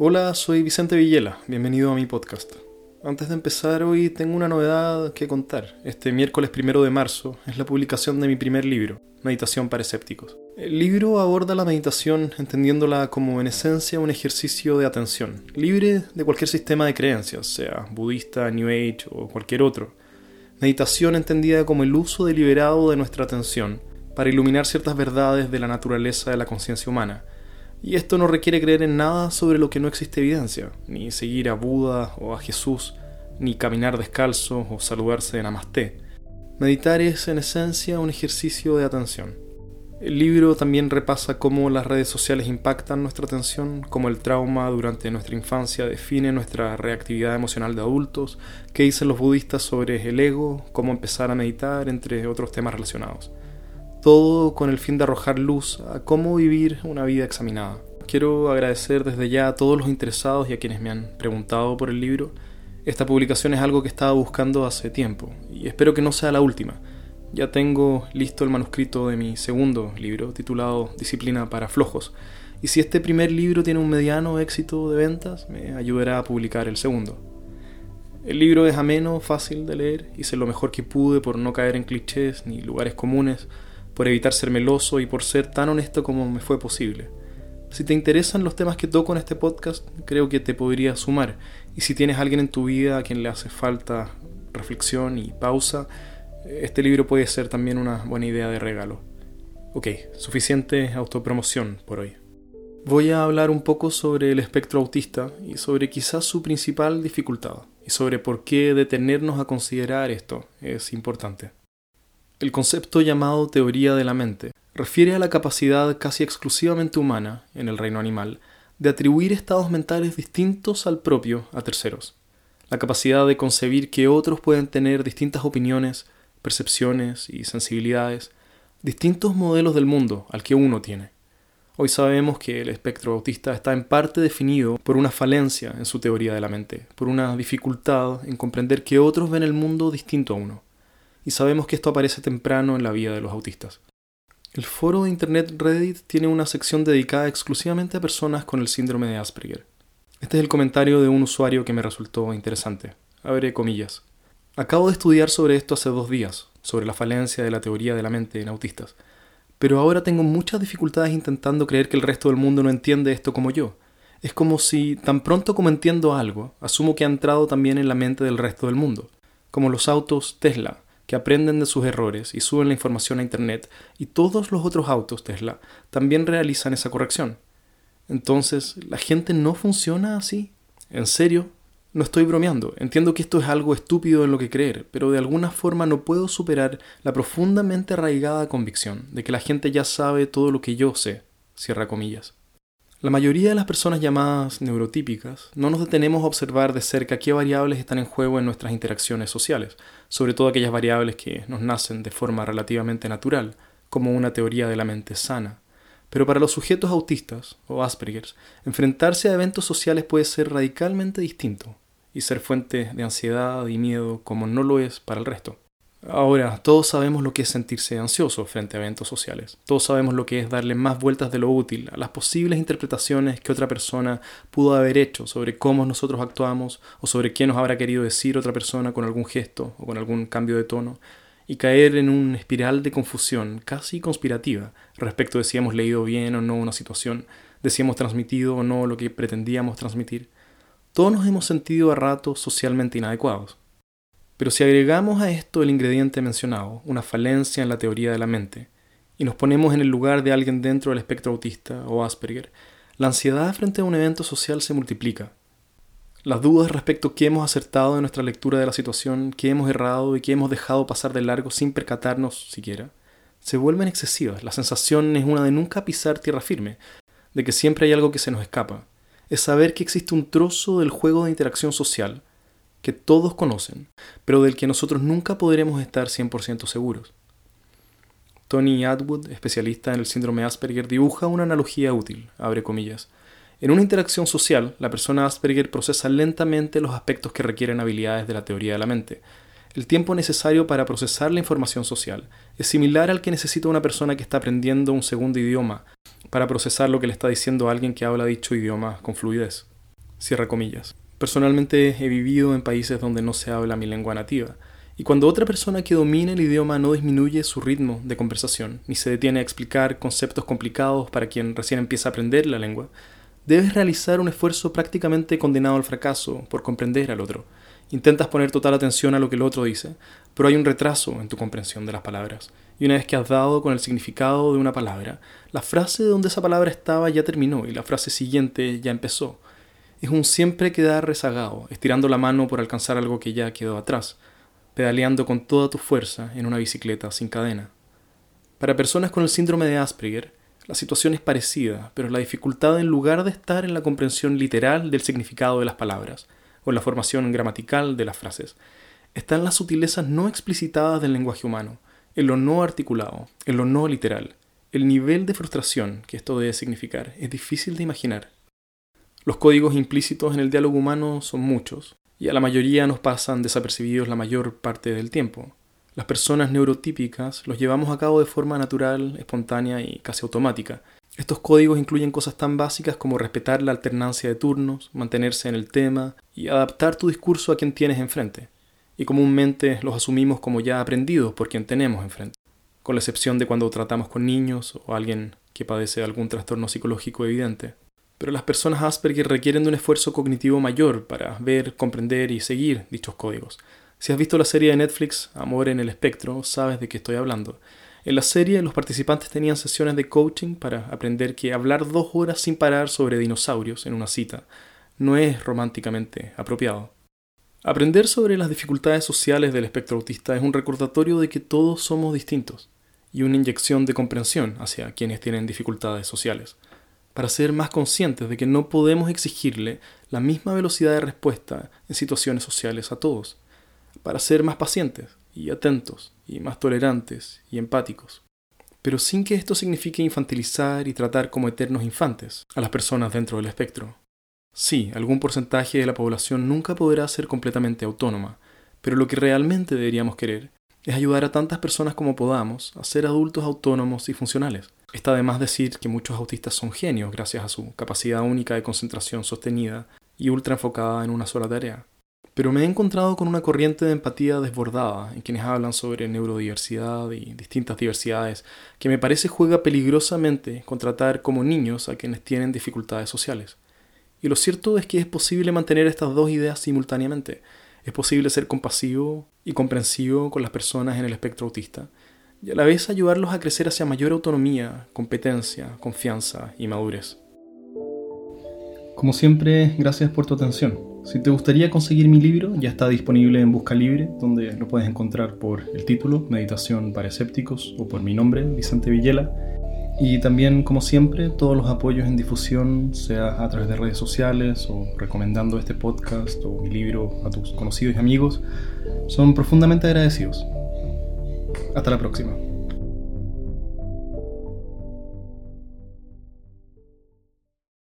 Hola, soy Vicente Villela, bienvenido a mi podcast. Antes de empezar hoy tengo una novedad que contar. Este miércoles primero de marzo es la publicación de mi primer libro, Meditación para Escépticos. El libro aborda la meditación entendiéndola como en esencia un ejercicio de atención, libre de cualquier sistema de creencias, sea budista, New Age o cualquier otro. Meditación entendida como el uso deliberado de nuestra atención para iluminar ciertas verdades de la naturaleza de la conciencia humana. Y esto no requiere creer en nada sobre lo que no existe evidencia, ni seguir a Buda o a Jesús, ni caminar descalzo o saludarse de Namaste. Meditar es en esencia un ejercicio de atención. El libro también repasa cómo las redes sociales impactan nuestra atención, cómo el trauma durante nuestra infancia define nuestra reactividad emocional de adultos, qué dicen los budistas sobre el ego, cómo empezar a meditar, entre otros temas relacionados todo con el fin de arrojar luz a cómo vivir una vida examinada. Quiero agradecer desde ya a todos los interesados y a quienes me han preguntado por el libro. Esta publicación es algo que estaba buscando hace tiempo y espero que no sea la última. Ya tengo listo el manuscrito de mi segundo libro, titulado Disciplina para Flojos, y si este primer libro tiene un mediano éxito de ventas, me ayudará a publicar el segundo. El libro es ameno, fácil de leer, hice lo mejor que pude por no caer en clichés ni lugares comunes, por evitar ser meloso y por ser tan honesto como me fue posible. Si te interesan los temas que toco en este podcast, creo que te podría sumar. Y si tienes alguien en tu vida a quien le hace falta reflexión y pausa, este libro puede ser también una buena idea de regalo. Ok, suficiente autopromoción por hoy. Voy a hablar un poco sobre el espectro autista y sobre quizás su principal dificultad, y sobre por qué detenernos a considerar esto es importante. El concepto llamado teoría de la mente refiere a la capacidad casi exclusivamente humana, en el reino animal, de atribuir estados mentales distintos al propio a terceros. La capacidad de concebir que otros pueden tener distintas opiniones, percepciones y sensibilidades, distintos modelos del mundo al que uno tiene. Hoy sabemos que el espectro autista está en parte definido por una falencia en su teoría de la mente, por una dificultad en comprender que otros ven el mundo distinto a uno y sabemos que esto aparece temprano en la vida de los autistas. El foro de Internet Reddit tiene una sección dedicada exclusivamente a personas con el síndrome de Asperger. Este es el comentario de un usuario que me resultó interesante. Abre comillas. Acabo de estudiar sobre esto hace dos días, sobre la falencia de la teoría de la mente en autistas, pero ahora tengo muchas dificultades intentando creer que el resto del mundo no entiende esto como yo. Es como si, tan pronto como entiendo algo, asumo que ha entrado también en la mente del resto del mundo, como los autos Tesla, que aprenden de sus errores y suben la información a Internet, y todos los otros autos Tesla también realizan esa corrección. Entonces, ¿la gente no funciona así? ¿En serio? No estoy bromeando, entiendo que esto es algo estúpido en lo que creer, pero de alguna forma no puedo superar la profundamente arraigada convicción de que la gente ya sabe todo lo que yo sé, cierra comillas. La mayoría de las personas llamadas neurotípicas no nos detenemos a observar de cerca qué variables están en juego en nuestras interacciones sociales, sobre todo aquellas variables que nos nacen de forma relativamente natural, como una teoría de la mente sana. Pero para los sujetos autistas o Aspergers, enfrentarse a eventos sociales puede ser radicalmente distinto y ser fuente de ansiedad y miedo como no lo es para el resto. Ahora, todos sabemos lo que es sentirse ansioso frente a eventos sociales. Todos sabemos lo que es darle más vueltas de lo útil a las posibles interpretaciones que otra persona pudo haber hecho sobre cómo nosotros actuamos o sobre qué nos habrá querido decir otra persona con algún gesto o con algún cambio de tono y caer en una espiral de confusión casi conspirativa respecto de si hemos leído bien o no una situación, de si hemos transmitido o no lo que pretendíamos transmitir. Todos nos hemos sentido a ratos socialmente inadecuados. Pero si agregamos a esto el ingrediente mencionado, una falencia en la teoría de la mente, y nos ponemos en el lugar de alguien dentro del espectro autista o Asperger, la ansiedad frente a un evento social se multiplica. Las dudas respecto a qué hemos acertado en nuestra lectura de la situación, qué hemos errado y qué hemos dejado pasar de largo sin percatarnos siquiera, se vuelven excesivas. La sensación es una de nunca pisar tierra firme, de que siempre hay algo que se nos escapa. Es saber que existe un trozo del juego de interacción social que todos conocen, pero del que nosotros nunca podremos estar 100% seguros. Tony Atwood, especialista en el síndrome Asperger, dibuja una analogía útil, abre comillas. En una interacción social, la persona Asperger procesa lentamente los aspectos que requieren habilidades de la teoría de la mente. El tiempo necesario para procesar la información social es similar al que necesita una persona que está aprendiendo un segundo idioma para procesar lo que le está diciendo alguien que habla dicho idioma con fluidez. Personalmente he vivido en países donde no se habla mi lengua nativa, y cuando otra persona que domina el idioma no disminuye su ritmo de conversación, ni se detiene a explicar conceptos complicados para quien recién empieza a aprender la lengua, debes realizar un esfuerzo prácticamente condenado al fracaso por comprender al otro. Intentas poner total atención a lo que el otro dice, pero hay un retraso en tu comprensión de las palabras. Y una vez que has dado con el significado de una palabra, la frase de donde esa palabra estaba ya terminó y la frase siguiente ya empezó. Es un siempre quedar rezagado, estirando la mano por alcanzar algo que ya quedó atrás pedaleando con toda tu fuerza en una bicicleta sin cadena. Para personas con el síndrome de Asperger, la situación es parecida, pero la dificultad en lugar de estar en la comprensión literal del significado de las palabras o en la formación gramatical de las frases, está en las sutilezas no explicitadas del lenguaje humano, en lo no articulado, en lo no literal. El nivel de frustración que esto debe significar es difícil de imaginar. Los códigos implícitos en el diálogo humano son muchos, y a la mayoría nos pasan desapercibidos la mayor parte del tiempo. Las personas neurotípicas los llevamos a cabo de forma natural, espontánea y casi automática. Estos códigos incluyen cosas tan básicas como respetar la alternancia de turnos, mantenerse en el tema y adaptar tu discurso a quien tienes enfrente. Y comúnmente los asumimos como ya aprendidos por quien tenemos enfrente, con la excepción de cuando tratamos con niños o alguien que padece algún trastorno psicológico evidente. Pero las personas Asperger requieren de un esfuerzo cognitivo mayor para ver, comprender y seguir dichos códigos. Si has visto la serie de Netflix Amor en el Espectro, sabes de qué estoy hablando. En la serie los participantes tenían sesiones de coaching para aprender que hablar dos horas sin parar sobre dinosaurios en una cita no es románticamente apropiado. Aprender sobre las dificultades sociales del espectro autista es un recordatorio de que todos somos distintos y una inyección de comprensión hacia quienes tienen dificultades sociales para ser más conscientes de que no podemos exigirle la misma velocidad de respuesta en situaciones sociales a todos, para ser más pacientes y atentos y más tolerantes y empáticos, pero sin que esto signifique infantilizar y tratar como eternos infantes a las personas dentro del espectro. Sí, algún porcentaje de la población nunca podrá ser completamente autónoma, pero lo que realmente deberíamos querer es ayudar a tantas personas como podamos a ser adultos autónomos y funcionales. Está de más decir que muchos autistas son genios gracias a su capacidad única de concentración sostenida y ultra enfocada en una sola tarea. Pero me he encontrado con una corriente de empatía desbordada en quienes hablan sobre neurodiversidad y distintas diversidades que me parece juega peligrosamente con tratar como niños a quienes tienen dificultades sociales. Y lo cierto es que es posible mantener estas dos ideas simultáneamente. Es posible ser compasivo y comprensivo con las personas en el espectro autista y a la vez ayudarlos a crecer hacia mayor autonomía, competencia, confianza y madurez. Como siempre, gracias por tu atención. Si te gustaría conseguir mi libro, ya está disponible en Busca Libre, donde lo puedes encontrar por el título, Meditación para Escépticos, o por mi nombre, Vicente Villela. Y también, como siempre, todos los apoyos en difusión, sea a través de redes sociales o recomendando este podcast o mi libro a tus conocidos y amigos, son profundamente agradecidos. Hasta la próxima.